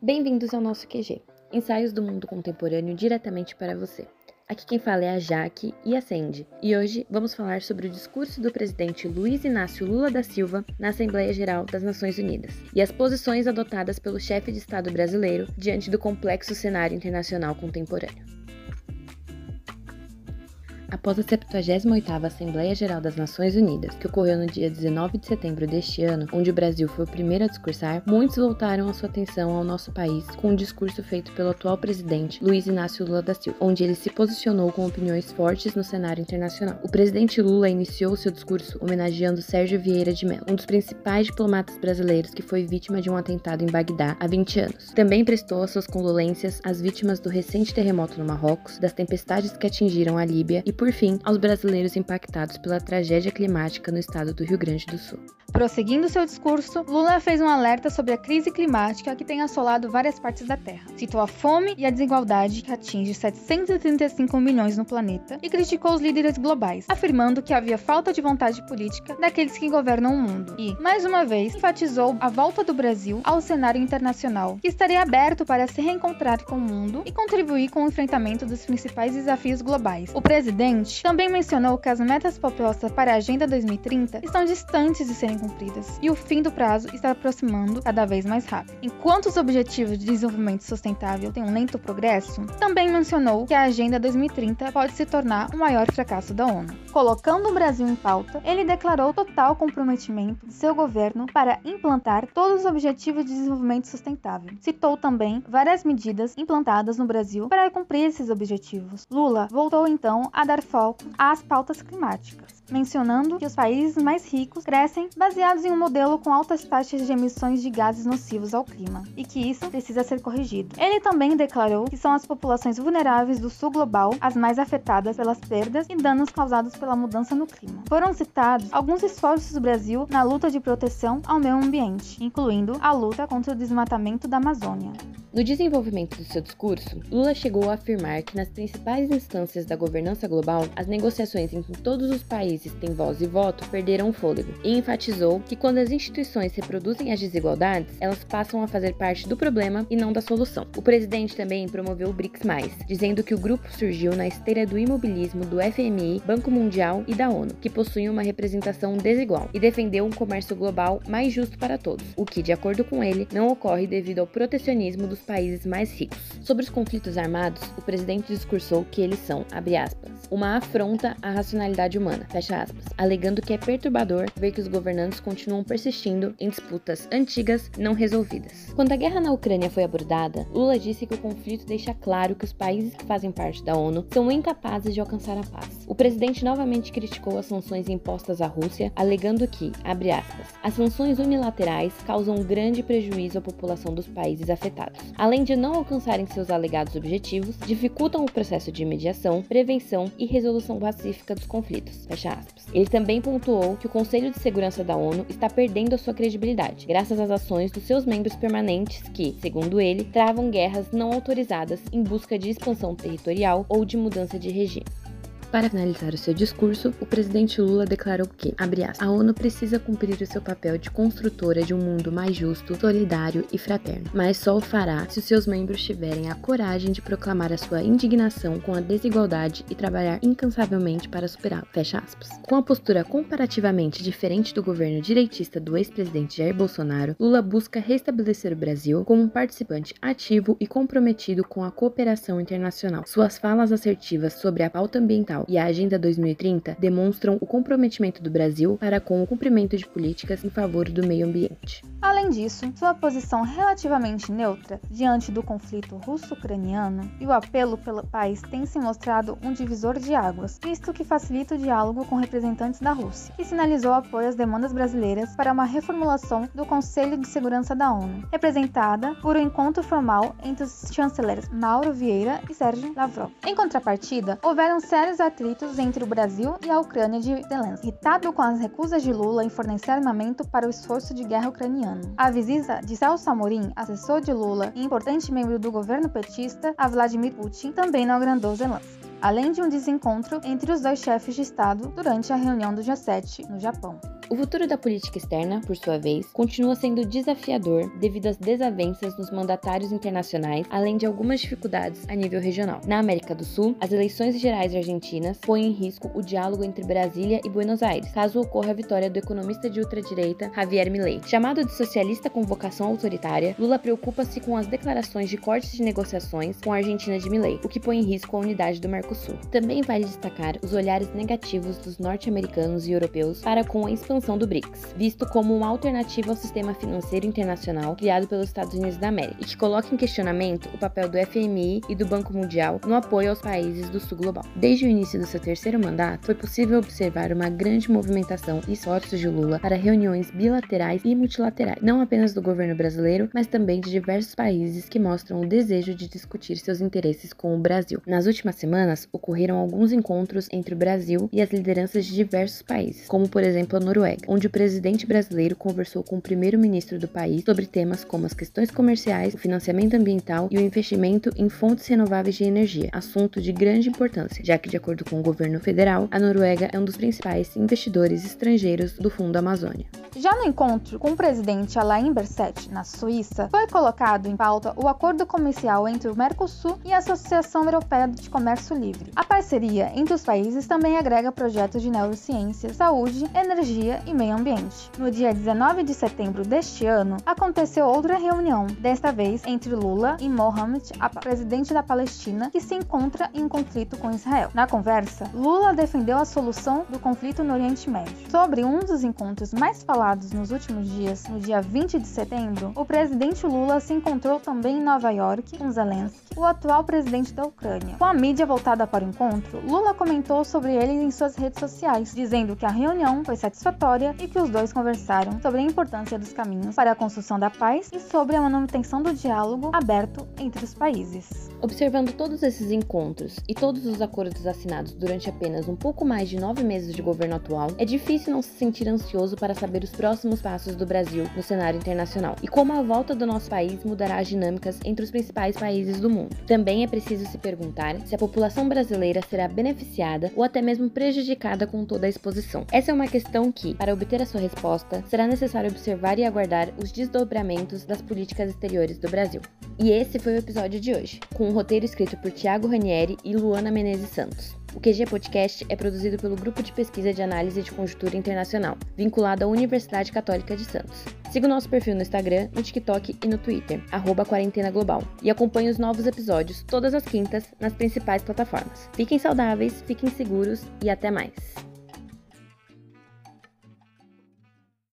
Bem-vindos ao nosso QG, ensaios do mundo contemporâneo diretamente para você. Aqui quem fala é a Jaque e a Sandy, e hoje vamos falar sobre o discurso do presidente Luiz Inácio Lula da Silva na Assembleia Geral das Nações Unidas e as posições adotadas pelo chefe de Estado brasileiro diante do complexo cenário internacional contemporâneo. Após a 78ª Assembleia Geral das Nações Unidas, que ocorreu no dia 19 de setembro deste ano, onde o Brasil foi o primeiro a discursar, muitos voltaram a sua atenção ao nosso país com um discurso feito pelo atual presidente Luiz Inácio Lula da Silva, onde ele se posicionou com opiniões fortes no cenário internacional. O presidente Lula iniciou seu discurso homenageando Sérgio Vieira de Mello, um dos principais diplomatas brasileiros que foi vítima de um atentado em Bagdá há 20 anos. Também prestou as suas condolências às vítimas do recente terremoto no Marrocos, das tempestades que atingiram a Líbia e por fim, aos brasileiros impactados pela tragédia climática no estado do Rio Grande do Sul. Prosseguindo seu discurso, Lula fez um alerta sobre a crise climática que tem assolado várias partes da Terra. Citou a fome e a desigualdade que atinge 735 milhões no planeta e criticou os líderes globais, afirmando que havia falta de vontade política daqueles que governam o mundo. E, mais uma vez, enfatizou a volta do Brasil ao cenário internacional, que estaria aberto para se reencontrar com o mundo e contribuir com o enfrentamento dos principais desafios globais. O presidente também mencionou que as metas propostas para a Agenda 2030 estão distantes de serem cumpridas e o fim do prazo está aproximando cada vez mais rápido. Enquanto os Objetivos de Desenvolvimento Sustentável têm um lento progresso, também mencionou que a Agenda 2030 pode se tornar o maior fracasso da ONU. Colocando o Brasil em pauta, ele declarou total comprometimento de seu governo para implantar todos os Objetivos de Desenvolvimento Sustentável. Citou também várias medidas implantadas no Brasil para cumprir esses objetivos. Lula voltou então a dar foco às pautas climáticas, mencionando que os países mais ricos crescem baseados em um modelo com altas taxas de emissões de gases nocivos ao clima e que isso precisa ser corrigido. Ele também declarou que são as populações vulneráveis do sul global as mais afetadas pelas perdas e danos causados pela mudança no clima. Foram citados alguns esforços do Brasil na luta de proteção ao meio ambiente, incluindo a luta contra o desmatamento da Amazônia. No desenvolvimento do seu discurso, Lula chegou a afirmar que nas principais instâncias da governança global, as negociações em que todos os países têm voz e voto perderam fôlego, e enfatizou que quando as instituições reproduzem as desigualdades, elas passam a fazer parte do problema e não da solução. O presidente também promoveu o BRICS+, dizendo que o grupo surgiu na esteira do imobilismo do FMI, Banco Mundial e da ONU, que possuem uma representação desigual, e defendeu um comércio global mais justo para todos, o que, de acordo com ele, não ocorre devido ao protecionismo dos países mais ricos. Sobre os conflitos armados, o presidente discursou que eles são, abre aspas, uma afronta à racionalidade humana, fecha aspas, alegando que é perturbador ver que os governantes continuam persistindo em disputas antigas não resolvidas. Quando a guerra na Ucrânia foi abordada, Lula disse que o conflito deixa claro que os países que fazem parte da ONU são incapazes de alcançar a paz. O presidente novamente criticou as sanções impostas à Rússia, alegando que, abre aspas, as sanções unilaterais causam grande prejuízo à população dos países afetados além de não alcançarem seus alegados objetivos, dificultam o processo de mediação, prevenção e resolução pacífica dos conflitos. Ele também pontuou que o Conselho de Segurança da ONU está perdendo a sua credibilidade, graças às ações dos seus membros permanentes que, segundo ele, travam guerras não autorizadas em busca de expansão territorial ou de mudança de regime. Para finalizar o seu discurso, o presidente Lula declarou que, aspas, a ONU precisa cumprir o seu papel de construtora de um mundo mais justo, solidário e fraterno, mas só o fará se os seus membros tiverem a coragem de proclamar a sua indignação com a desigualdade e trabalhar incansavelmente para superá-la. Fecha aspas. Com a postura comparativamente diferente do governo direitista do ex-presidente Jair Bolsonaro, Lula busca restabelecer o Brasil como um participante ativo e comprometido com a cooperação internacional. Suas falas assertivas sobre a pauta ambiental e a Agenda 2030 demonstram o comprometimento do Brasil para com o cumprimento de políticas em favor do meio ambiente. Além disso, sua posição relativamente neutra diante do conflito russo-ucraniano e o apelo pelo país tem se mostrado um divisor de águas, visto que facilita o diálogo com representantes da Rússia, e sinalizou apoio às demandas brasileiras para uma reformulação do Conselho de Segurança da ONU, representada por um encontro formal entre os chanceleres Mauro Vieira e Sérgio Lavrov. Em contrapartida, houveram sérios atritos entre o Brasil e a Ucrânia de Zelensky, irritado com as recusas de Lula em fornecer armamento para o esforço de guerra ucraniano. A visita de Celso Amorim, assessor de Lula e importante membro do governo petista, a Vladimir Putin, também não agrandou Zelensky além de um desencontro entre os dois chefes de Estado durante a reunião do G7 no Japão. O futuro da política externa, por sua vez, continua sendo desafiador devido às desavenças nos mandatários internacionais, além de algumas dificuldades a nível regional. Na América do Sul, as eleições gerais argentinas põem em risco o diálogo entre Brasília e Buenos Aires, caso ocorra a vitória do economista de ultradireita Javier Milei. Chamado de socialista com vocação autoritária, Lula preocupa-se com as declarações de cortes de negociações com a Argentina de Milei, o que põe em risco a unidade do Mercosul. Também vale destacar os olhares negativos dos norte-americanos e europeus para com a expansão expansão do BRICS, visto como uma alternativa ao sistema financeiro internacional criado pelos Estados Unidos da América, e que coloca em questionamento o papel do FMI e do Banco Mundial no apoio aos países do Sul Global. Desde o início do seu terceiro mandato, foi possível observar uma grande movimentação e esforços de Lula para reuniões bilaterais e multilaterais, não apenas do governo brasileiro, mas também de diversos países que mostram o desejo de discutir seus interesses com o Brasil. Nas últimas semanas, ocorreram alguns encontros entre o Brasil e as lideranças de diversos países, como por exemplo a Noruega Noruega, onde o presidente brasileiro conversou com o primeiro-ministro do país sobre temas como as questões comerciais, o financiamento ambiental e o investimento em fontes renováveis de energia, assunto de grande importância, já que, de acordo com o governo federal, a Noruega é um dos principais investidores estrangeiros do Fundo Amazônia. Já no encontro com o presidente Alain Berset, na Suíça, foi colocado em pauta o acordo comercial entre o Mercosul e a Associação Europeia de Comércio Livre. A parceria entre os países também agrega projetos de neurociência, saúde, energia e meio ambiente. No dia 19 de setembro deste ano, aconteceu outra reunião, desta vez entre Lula e Mohamed, a presidente da Palestina, que se encontra em conflito com Israel. Na conversa, Lula defendeu a solução do conflito no Oriente Médio. Sobre um dos encontros mais falados nos últimos dias, no dia 20 de setembro, o presidente Lula se encontrou também em Nova York com Zelensky, o atual presidente da Ucrânia. Com a mídia voltada para o encontro, Lula comentou sobre ele em suas redes sociais, dizendo que a reunião foi satisfatória e que os dois conversaram sobre a importância dos caminhos para a construção da paz e sobre a manutenção do diálogo aberto entre os países. Observando todos esses encontros e todos os acordos assinados durante apenas um pouco mais de nove meses de governo atual, é difícil não se sentir ansioso para saber os próximos passos do Brasil no cenário internacional e como a volta do nosso país mudará as dinâmicas entre os principais países do mundo. Também é preciso se perguntar se a população brasileira será beneficiada ou até mesmo prejudicada com toda a exposição. Essa é uma questão que, para obter a sua resposta, será necessário observar e aguardar os desdobramentos das políticas exteriores do Brasil. E esse foi o episódio de hoje, com um roteiro escrito por Tiago Ranieri e Luana Menezes Santos. O QG Podcast é produzido pelo Grupo de Pesquisa de Análise de Conjuntura Internacional, vinculado à Universidade Católica de Santos. Siga o nosso perfil no Instagram, no TikTok e no Twitter, arroba Quarentena Global, e acompanhe os novos episódios todas as quintas nas principais plataformas. Fiquem saudáveis, fiquem seguros e até mais!